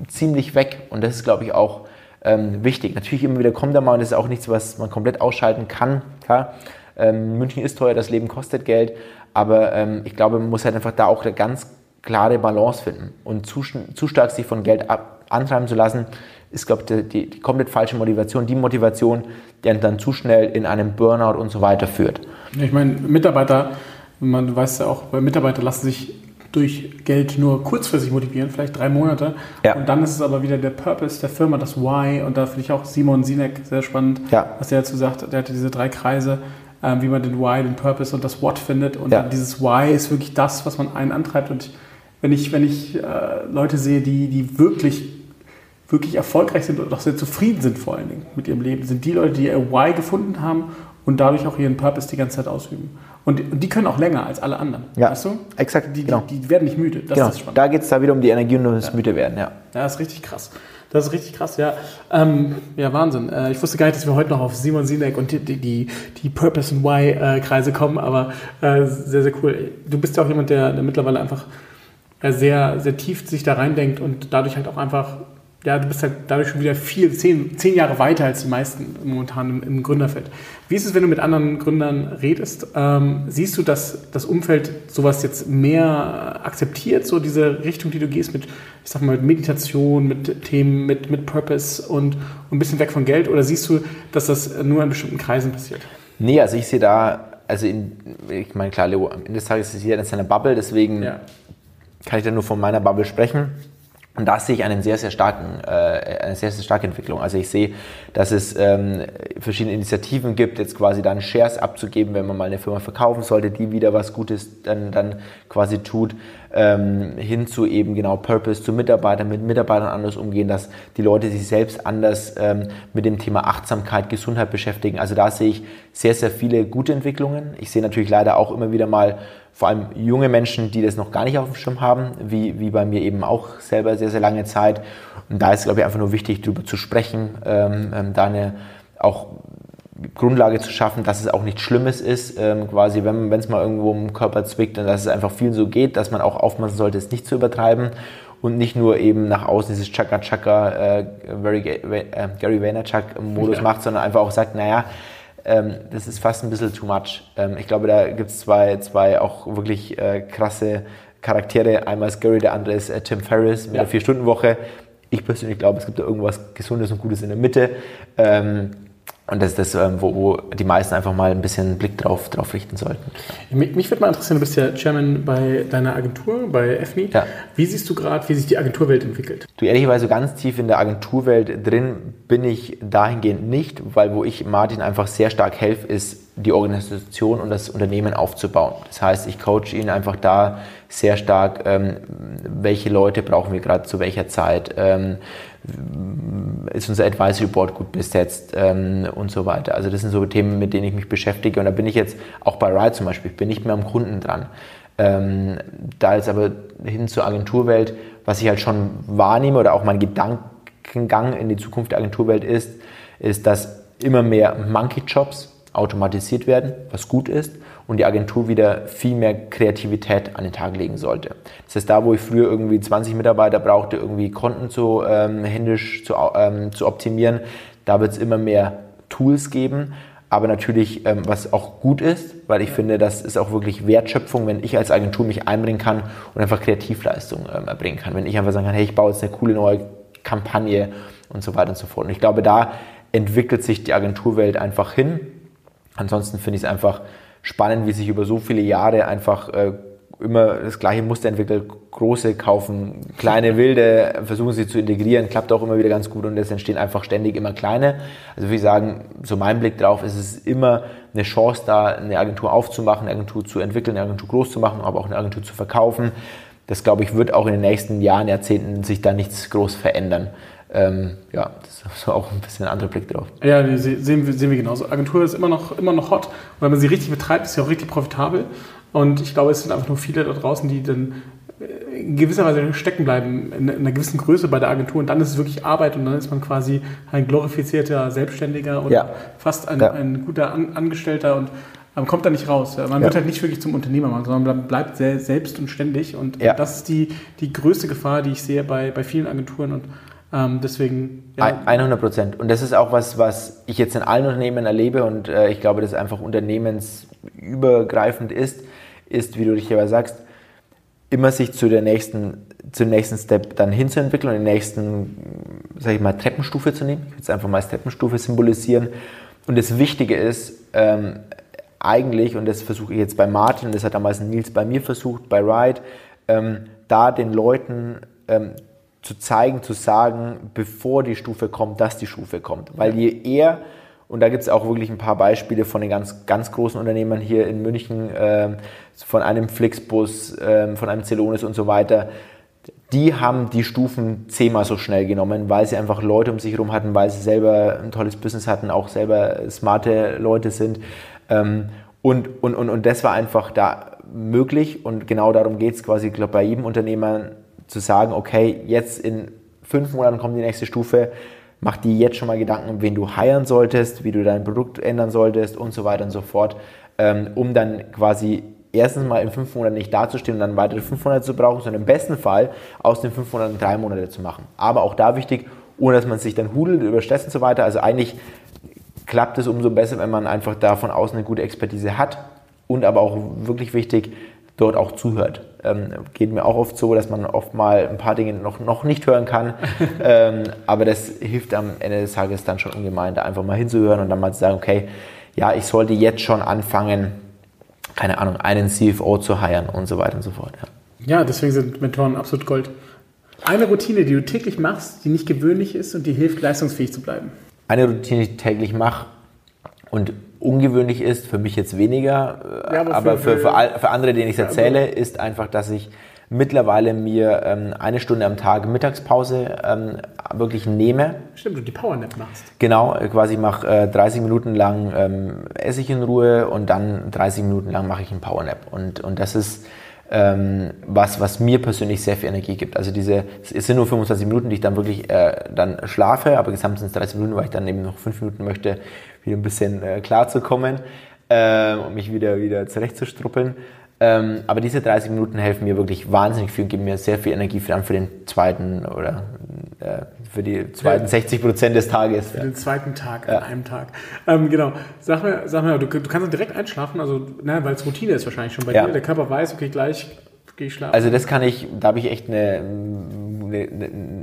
ziemlich weg und das ist, glaube ich, auch ähm, wichtig. Natürlich immer wieder kommt er mal und das ist auch nichts, was man komplett ausschalten kann. Klar, ähm, München ist teuer, das Leben kostet Geld, aber ähm, ich glaube, man muss halt einfach da auch eine ganz klare Balance finden. Und zu, zu stark sich von Geld ab, antreiben zu lassen, ist, glaube ich, die, die, komplett falsche Motivation. Die Motivation, die dann zu schnell in einem Burnout und so weiter führt. Ich meine, Mitarbeiter, man weiß ja auch, bei Mitarbeitern lassen sich durch Geld nur kurzfristig motivieren, vielleicht drei Monate. Ja. Und dann ist es aber wieder der Purpose der Firma, das Why. Und da finde ich auch Simon Sinek sehr spannend, ja. was der dazu sagt. Der hatte diese drei Kreise ähm, wie man den Why, den Purpose und das What findet. Und ja. dieses Why ist wirklich das, was man einen antreibt. Und wenn ich, wenn ich äh, Leute sehe, die, die wirklich, wirklich erfolgreich sind und auch sehr zufrieden sind vor allen Dingen mit ihrem Leben, sind die Leute, die ihr Why gefunden haben und dadurch auch ihren Purpose die ganze Zeit ausüben. Und, die können auch länger als alle anderen. Ja, weißt du? exakt. Die, genau. die, die werden nicht müde. Das genau. ist spannend. Da geht es da wieder um die Energie und um das ja. müde werden. Ja. ja, das ist richtig krass. Das ist richtig krass, ja. Ähm, ja, Wahnsinn. Äh, ich wusste gar nicht, dass wir heute noch auf Simon Sinek und die, die, die Purpose and Why-Kreise äh, kommen, aber äh, sehr, sehr cool. Du bist ja auch jemand, der, der mittlerweile einfach äh, sehr, sehr tief sich da reindenkt und dadurch halt auch einfach ja, du bist halt dadurch schon wieder viel, zehn, zehn Jahre weiter als die meisten momentan im, im Gründerfeld. Wie ist es, wenn du mit anderen Gründern redest? Ähm, siehst du, dass das Umfeld sowas jetzt mehr akzeptiert, so diese Richtung, die du gehst mit, ich sag mal, mit Meditation, mit Themen, mit, mit Purpose und, und ein bisschen weg von Geld? Oder siehst du, dass das nur in bestimmten Kreisen passiert? Nee, also ich sehe da, also in, ich meine, klar, Leo, am Ende des Tages ist jeder in seiner Bubble, deswegen ja. kann ich da nur von meiner Bubble sprechen. Und da sehe ich einen sehr, sehr starken, äh, eine sehr, sehr starke Entwicklung. Also ich sehe, dass es ähm, verschiedene Initiativen gibt, jetzt quasi dann Shares abzugeben, wenn man mal eine Firma verkaufen sollte, die wieder was Gutes dann, dann quasi tut, ähm, hin zu eben genau Purpose, zu Mitarbeitern, mit Mitarbeitern anders umgehen, dass die Leute sich selbst anders ähm, mit dem Thema Achtsamkeit, Gesundheit beschäftigen. Also da sehe ich sehr, sehr viele gute Entwicklungen. Ich sehe natürlich leider auch immer wieder mal vor allem junge Menschen, die das noch gar nicht auf dem Schirm haben, wie, wie bei mir eben auch selber sehr, sehr lange Zeit. Und da ist, glaube ich, einfach nur wichtig, darüber zu sprechen, ähm, ähm, da eine auch Grundlage zu schaffen, dass es auch nichts Schlimmes ist, ähm, quasi, wenn es mal irgendwo im Körper zwickt und dass es einfach vielen so geht, dass man auch aufpassen sollte, es nicht zu übertreiben und nicht nur eben nach außen dieses Chaka Chaka äh, äh, Gary Vaynerchuk Modus ja. macht, sondern einfach auch sagt, naja, ähm, das ist fast ein bisschen too much. Ähm, ich glaube, da gibt es zwei, zwei auch wirklich äh, krasse Charaktere. Einmal ist Gary, der andere ist äh, Tim Ferriss mit ja. der Vier-Stunden-Woche. Ich persönlich glaube, es gibt da irgendwas Gesundes und Gutes in der Mitte. Ähm, und das ist das, ähm, wo, wo, die meisten einfach mal ein bisschen Blick drauf, drauf richten sollten. Mich, mich würde mal interessieren, du bist ja Chairman bei deiner Agentur, bei EFNI. Ja. Wie siehst du gerade, wie sich die Agenturwelt entwickelt? Du, ehrlicherweise ganz tief in der Agenturwelt drin bin ich dahingehend nicht, weil wo ich Martin einfach sehr stark helfe, ist die Organisation und das Unternehmen aufzubauen. Das heißt, ich coache ihn einfach da sehr stark, ähm, welche Leute brauchen wir gerade zu welcher Zeit. Ähm, ist unser Advisory Board gut besetzt ähm, und so weiter. Also das sind so Themen, mit denen ich mich beschäftige und da bin ich jetzt auch bei Ride zum Beispiel, ich bin nicht mehr am Kunden dran. Ähm, da ist aber hin zur Agenturwelt, was ich halt schon wahrnehme oder auch mein Gedankengang in die Zukunft der Agenturwelt ist, ist, dass immer mehr Monkey Jobs automatisiert werden, was gut ist und die Agentur wieder viel mehr Kreativität an den Tag legen sollte. Das heißt, da wo ich früher irgendwie 20 Mitarbeiter brauchte, irgendwie Konten zu ähm, händisch zu, ähm, zu optimieren, da wird es immer mehr Tools geben, aber natürlich, ähm, was auch gut ist, weil ich finde, das ist auch wirklich Wertschöpfung, wenn ich als Agentur mich einbringen kann und einfach Kreativleistung ähm, erbringen kann. Wenn ich einfach sagen kann, hey, ich baue jetzt eine coole neue Kampagne und so weiter und so fort. Und ich glaube, da entwickelt sich die Agenturwelt einfach hin. Ansonsten finde ich es einfach spannend, wie sich über so viele Jahre einfach äh, immer das gleiche Muster entwickelt. Große kaufen kleine *laughs* Wilde, versuchen sie zu integrieren, klappt auch immer wieder ganz gut und es entstehen einfach ständig immer kleine. Also würde ich sagen, so mein Blick drauf ist es immer eine Chance da, eine Agentur aufzumachen, eine Agentur zu entwickeln, eine Agentur groß zu machen, aber auch eine Agentur zu verkaufen. Das glaube ich wird auch in den nächsten Jahren, Jahrzehnten sich da nichts groß verändern. Ähm, ja, das ist auch ein bisschen ein anderer Blick drauf. Ja, sehen wir, sehen wir genauso. Agentur ist immer noch, immer noch hot. Und wenn man sie richtig betreibt, ist sie auch richtig profitabel. Und ich glaube, es sind einfach nur viele da draußen, die dann äh, in gewisser Weise stecken bleiben, in einer gewissen Größe bei der Agentur. Und dann ist es wirklich Arbeit und dann ist man quasi ein glorifizierter Selbstständiger und ja. fast ein, ja. ein guter An Angestellter und man kommt da nicht raus. Man wird halt nicht wirklich zum Unternehmer, sondern man bleibt sehr selbst und ständig. Und das ist die, die größte Gefahr, die ich sehe bei, bei vielen Agenturen. Und ähm, deswegen. Ja. 100 Prozent. Und das ist auch was, was ich jetzt in allen Unternehmen erlebe und äh, ich glaube, das einfach unternehmensübergreifend ist, ist, wie du dich aber sagst, immer sich zu der nächsten, zum nächsten Step dann hinzuentwickeln und den nächsten, sag ich mal, Treppenstufe zu nehmen. Ich würde es einfach mal als Treppenstufe symbolisieren. Und das Wichtige ist, ähm, eigentlich, und das versuche ich jetzt bei Martin, das hat damals Nils bei mir versucht, bei Ride, ähm, da den Leuten ähm, zu zeigen, zu sagen, bevor die Stufe kommt, dass die Stufe kommt. Weil je eher, und da gibt es auch wirklich ein paar Beispiele von den ganz, ganz großen Unternehmern hier in München, äh, von einem Flixbus, äh, von einem Celonis und so weiter, die haben die Stufen zehnmal so schnell genommen, weil sie einfach Leute um sich herum hatten, weil sie selber ein tolles Business hatten, auch selber smarte Leute sind. Ähm, und, und, und, und das war einfach da möglich und genau darum geht es quasi, ich glaube, bei jedem Unternehmer zu sagen, okay, jetzt in fünf Monaten kommt die nächste Stufe, mach dir jetzt schon mal Gedanken, wen du heiren solltest, wie du dein Produkt ändern solltest und so weiter und so fort, ähm, um dann quasi erstens mal in fünf Monaten nicht dazustehen und dann weitere fünf Monate zu brauchen, sondern im besten Fall aus den fünf Monaten drei Monate zu machen. Aber auch da wichtig, ohne dass man sich dann hudelt, überstresst und so weiter. Also eigentlich klappt es umso besser, wenn man einfach da von außen eine gute Expertise hat und aber auch wirklich wichtig, dort auch zuhört. Ähm, geht mir auch oft so, dass man oft mal ein paar Dinge noch, noch nicht hören kann. *laughs* ähm, aber das hilft am Ende des Tages dann schon ungemein, da einfach mal hinzuhören und dann mal zu sagen, okay, ja, ich sollte jetzt schon anfangen, keine Ahnung, einen CFO zu heiren und so weiter und so fort. Ja, ja deswegen sind Mentoren absolut Gold. Eine Routine, die du täglich machst, die nicht gewöhnlich ist und die hilft, leistungsfähig zu bleiben. Eine Routine, die ich täglich mache und ungewöhnlich ist, für mich jetzt weniger, ja, aber, aber, für, für, für, für andere, denen ich es erzähle, ist einfach, dass ich mittlerweile mir ähm, eine Stunde am Tag Mittagspause ähm, wirklich nehme. Stimmt, du die Powernap machst. Genau, äh, quasi mache äh, 30 Minuten lang ähm, esse ich in Ruhe und dann 30 Minuten lang mache ich einen Powernap. Und, und das ist ähm, was, was mir persönlich sehr viel Energie gibt. Also diese, es sind nur 25 Minuten, die ich dann wirklich äh, dann schlafe, aber gesamt sind es 30 Minuten, weil ich dann eben noch 5 Minuten möchte, wieder ein bisschen äh, klar zu kommen äh, und mich wieder, wieder zurechtzustruppeln. Ähm, aber diese 30 Minuten helfen mir wirklich wahnsinnig viel und geben mir sehr viel Energie für, dann für den zweiten oder äh, für die zweiten ja. 60 Prozent des Tages. Für ja. den zweiten Tag ja. an einem Tag. Ähm, genau. Sag mir, sag mir du, du kannst direkt einschlafen, also ne, weil es Routine ist wahrscheinlich schon bei dir. Der Körper weiß, okay, gleich gehe ich schlafen. Also das kann ich, da habe ich echt eine, eine,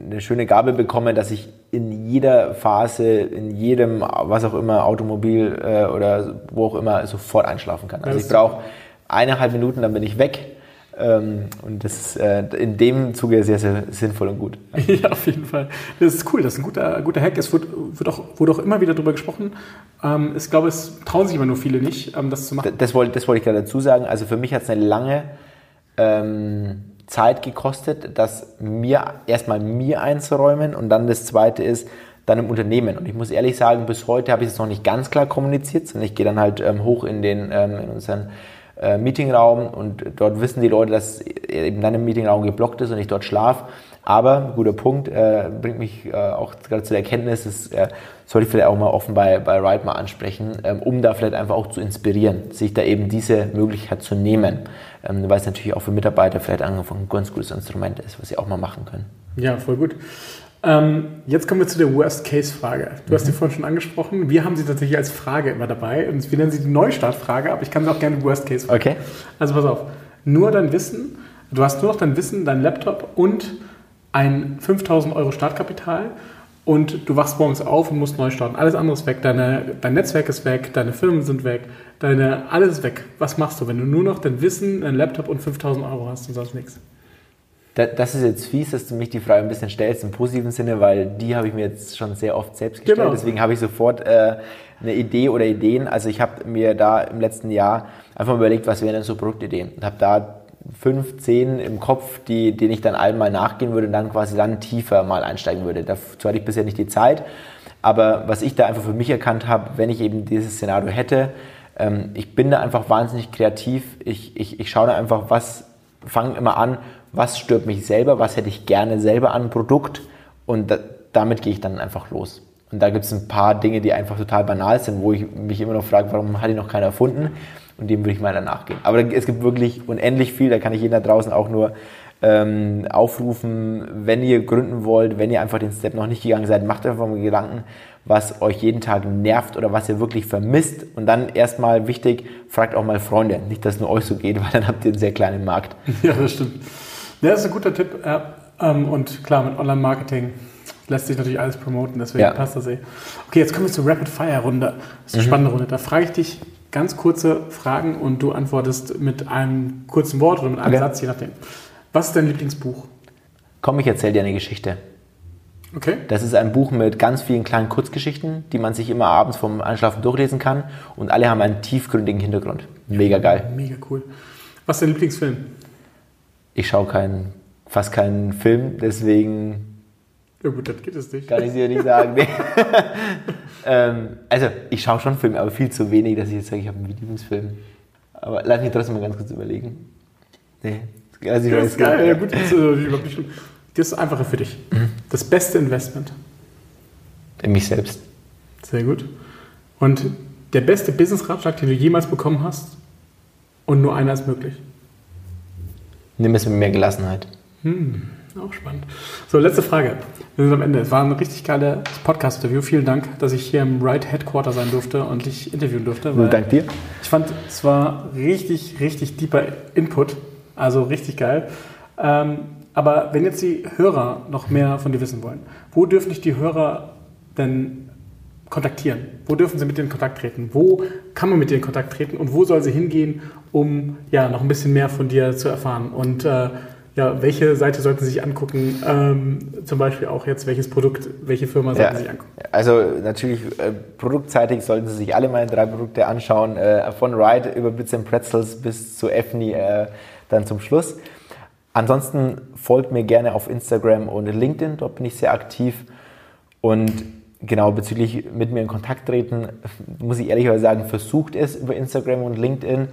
eine, schöne Gabe bekommen, dass ich in jeder Phase, in jedem, was auch immer, Automobil äh, oder wo auch immer, sofort einschlafen kann. Also ich brauche eineinhalb Minuten, dann bin ich weg. Ähm, und das ist äh, in dem Zuge sehr, sehr sinnvoll und gut. *laughs* Ja, auf jeden Fall. Das ist cool, das ist ein guter, guter Hack. Es wird, wird auch, wurde auch immer wieder darüber gesprochen. Ähm, ich glaube, es trauen sich immer nur viele nicht, ähm, das zu machen. Das, das wollte das wollte ich gerade dazu sagen. Also für mich hat es eine lange ähm, Zeit gekostet, das mir erstmal mir einzuräumen und dann das zweite ist, dann im Unternehmen. Und ich muss ehrlich sagen, bis heute habe ich es noch nicht ganz klar kommuniziert, sondern ich gehe dann halt ähm, hoch in den ähm, in unseren äh, Meetingraum und dort wissen die Leute, dass eben dann im Meetingraum geblockt ist und ich dort schlafe. Aber, guter Punkt, äh, bringt mich äh, auch gerade zu der Erkenntnis, das äh, sollte ich vielleicht auch mal offen bei, bei Ride mal ansprechen, ähm, um da vielleicht einfach auch zu inspirieren, sich da eben diese Möglichkeit zu nehmen, ähm, weil es natürlich auch für Mitarbeiter vielleicht ein ganz gutes Instrument ist, was sie auch mal machen können. Ja, voll gut. Ähm, jetzt kommen wir zu der Worst-Case-Frage. Du mhm. hast sie vorhin schon angesprochen. Wir haben sie tatsächlich als Frage immer dabei. Und wir nennen sie die Neustartfrage, aber ich kann sie auch gerne Worst-Case fragen. Okay. Also pass auf. Nur dein Wissen, du hast nur noch dein Wissen, dein Laptop und ein 5000 Euro Startkapital und du wachst morgens auf und musst neu starten. Alles andere ist weg. Deine, dein Netzwerk ist weg, deine Firmen sind weg, deine, alles ist weg. Was machst du, wenn du nur noch dein Wissen, dein Laptop und 5000 Euro hast und sonst nichts? Das ist jetzt fies, dass du mich die Frage ein bisschen stellst im positiven Sinne, weil die habe ich mir jetzt schon sehr oft selbst gestellt. Genau. Deswegen habe ich sofort äh, eine Idee oder Ideen. Also ich habe mir da im letzten Jahr einfach mal überlegt, was wären denn so Produktideen und habe da fünf, zehn im Kopf, die, denen ich dann allen mal nachgehen würde und dann quasi dann tiefer mal einsteigen würde. Dazu hatte ich bisher nicht die Zeit. Aber was ich da einfach für mich erkannt habe, wenn ich eben dieses Szenario hätte, ähm, ich bin da einfach wahnsinnig kreativ. Ich, ich, ich schaue da einfach, was, fange immer an, was stört mich selber, was hätte ich gerne selber an Produkt und da, damit gehe ich dann einfach los. Und da gibt es ein paar Dinge, die einfach total banal sind, wo ich mich immer noch frage, warum hat die noch keiner erfunden? Und dem würde ich mal danach gehen. Aber es gibt wirklich unendlich viel, da kann ich jeden da draußen auch nur ähm, aufrufen, wenn ihr gründen wollt, wenn ihr einfach den Step noch nicht gegangen seid, macht einfach mal Gedanken, was euch jeden Tag nervt oder was ihr wirklich vermisst. Und dann erstmal wichtig, fragt auch mal Freunde. Nicht, dass es nur euch so geht, *laughs* weil dann habt ihr einen sehr kleinen Markt. Ja, das stimmt. Ja, das ist ein guter Tipp. Ja. Ähm, und klar, mit Online-Marketing lässt sich natürlich alles promoten, deswegen ja. passt das eh. Okay, jetzt kommen wir zur Rapid-Fire-Runde. Das ist eine mhm. spannende Runde. Da frage ich dich ganz kurze Fragen und du antwortest mit einem kurzen Wort oder mit einem okay. Satz, je nachdem. Was ist dein Lieblingsbuch? Komm, ich erzähle dir eine Geschichte. Okay. Das ist ein Buch mit ganz vielen kleinen Kurzgeschichten, die man sich immer abends vom Einschlafen durchlesen kann und alle haben einen tiefgründigen Hintergrund. Mega geil. Mega cool. Was ist dein Lieblingsfilm? Ich schaue keinen, fast keinen Film, deswegen. Ja gut, das geht es nicht. Kann ich dir nicht sagen. Nee. *laughs* ähm, also, ich schaue schon Filme, aber viel zu wenig, dass ich jetzt sage, ich habe einen Lieblingsfilm. Aber lass mich trotzdem mal ganz kurz überlegen. Nee. Also das ist geil, ja gut, das ist, äh, das ist einfacher für dich. Mhm. Das beste Investment? In mich selbst. Sehr gut. Und der beste Business-Ratschlag, den du jemals bekommen hast und nur einer ist möglich? Nimm es mit mehr Gelassenheit. Hm, auch spannend. So, letzte Frage. Wir sind am Ende. Es war ein richtig geiles Podcast-Interview. Vielen Dank, dass ich hier im Right Headquarter sein durfte und dich interviewen durfte. Dank dir. Ich fand, es war richtig, richtig deeper Input. Also richtig geil. Ähm, aber wenn jetzt die Hörer noch mehr von dir wissen wollen, wo dürfen dich die Hörer denn kontaktieren? Wo dürfen sie mit dir in Kontakt treten? Wo kann man mit dir in Kontakt treten und wo soll sie hingehen, um ja noch ein bisschen mehr von dir zu erfahren? Und äh, ja, welche Seite sollten Sie sich angucken? Ähm, zum Beispiel auch jetzt, welches Produkt, welche Firma sollten ja, Sie sich angucken? Also natürlich äh, produktseitig sollten Sie sich alle meine drei Produkte anschauen, äh, von Ride über Bits and Pretzels bis zu Effni äh, dann zum Schluss. Ansonsten folgt mir gerne auf Instagram und LinkedIn, dort bin ich sehr aktiv und genau bezüglich mit mir in Kontakt treten, muss ich ehrlicherweise sagen, versucht es über Instagram und LinkedIn.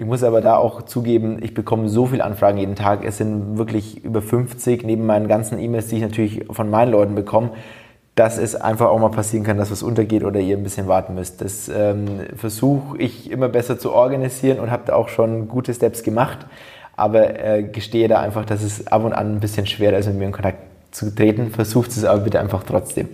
Ich muss aber da auch zugeben, ich bekomme so viele Anfragen jeden Tag. Es sind wirklich über 50 neben meinen ganzen E-Mails, die ich natürlich von meinen Leuten bekomme. dass es einfach auch mal passieren kann, dass was untergeht oder ihr ein bisschen warten müsst. Das ähm, versuche ich immer besser zu organisieren und habe da auch schon gute Steps gemacht, aber äh, gestehe da einfach, dass es ab und an ein bisschen schwerer ist, mit mir in Kontakt zu treten. Versucht es aber bitte einfach trotzdem.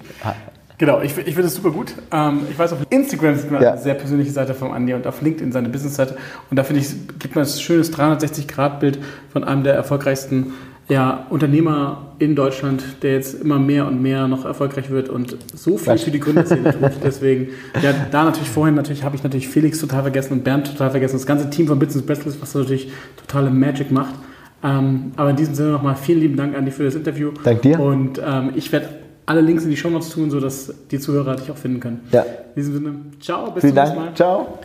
Genau, ich, ich finde das super gut. Ähm, ich weiß, auf Instagram sieht man Ja. eine sehr persönliche Seite von Andi und auf LinkedIn seine Businessseite. Und da finde ich, gibt man ein schönes 360-Grad-Bild von einem der erfolgreichsten ja, Unternehmer in Deutschland, der jetzt immer mehr und mehr noch erfolgreich wird und so viel für die Gründerszene *laughs* tut. Deswegen, ja, da natürlich vorhin natürlich habe ich natürlich Felix total vergessen und Bernd total vergessen. Das ganze Team von Business Breathless, was natürlich totale Magic macht. Ähm, aber in diesem Sinne nochmal vielen lieben Dank, Andi, für das Interview. Dank dir. Und ähm, ich werde alle Links in die Show Notes tun, sodass die Zuhörer dich auch finden können. Ja. In diesem Sinne, ciao, bis Vielen zum nächsten Mal. Dank. Ciao.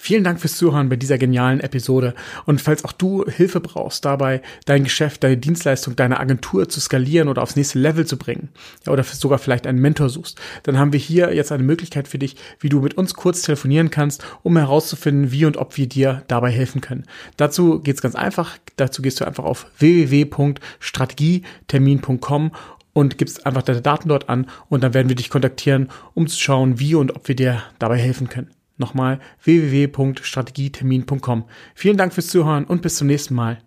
Vielen Dank fürs Zuhören bei dieser genialen Episode. Und falls auch du Hilfe brauchst, dabei dein Geschäft, deine Dienstleistung, deine Agentur zu skalieren oder aufs nächste Level zu bringen, ja, oder sogar vielleicht einen Mentor suchst, dann haben wir hier jetzt eine Möglichkeit für dich, wie du mit uns kurz telefonieren kannst, um herauszufinden, wie und ob wir dir dabei helfen können. Dazu geht's ganz einfach. Dazu gehst du einfach auf www.strategietermin.com und gibst einfach deine Daten dort an und dann werden wir dich kontaktieren, um zu schauen, wie und ob wir dir dabei helfen können. Nochmal www.strategietermin.com. Vielen Dank fürs Zuhören und bis zum nächsten Mal.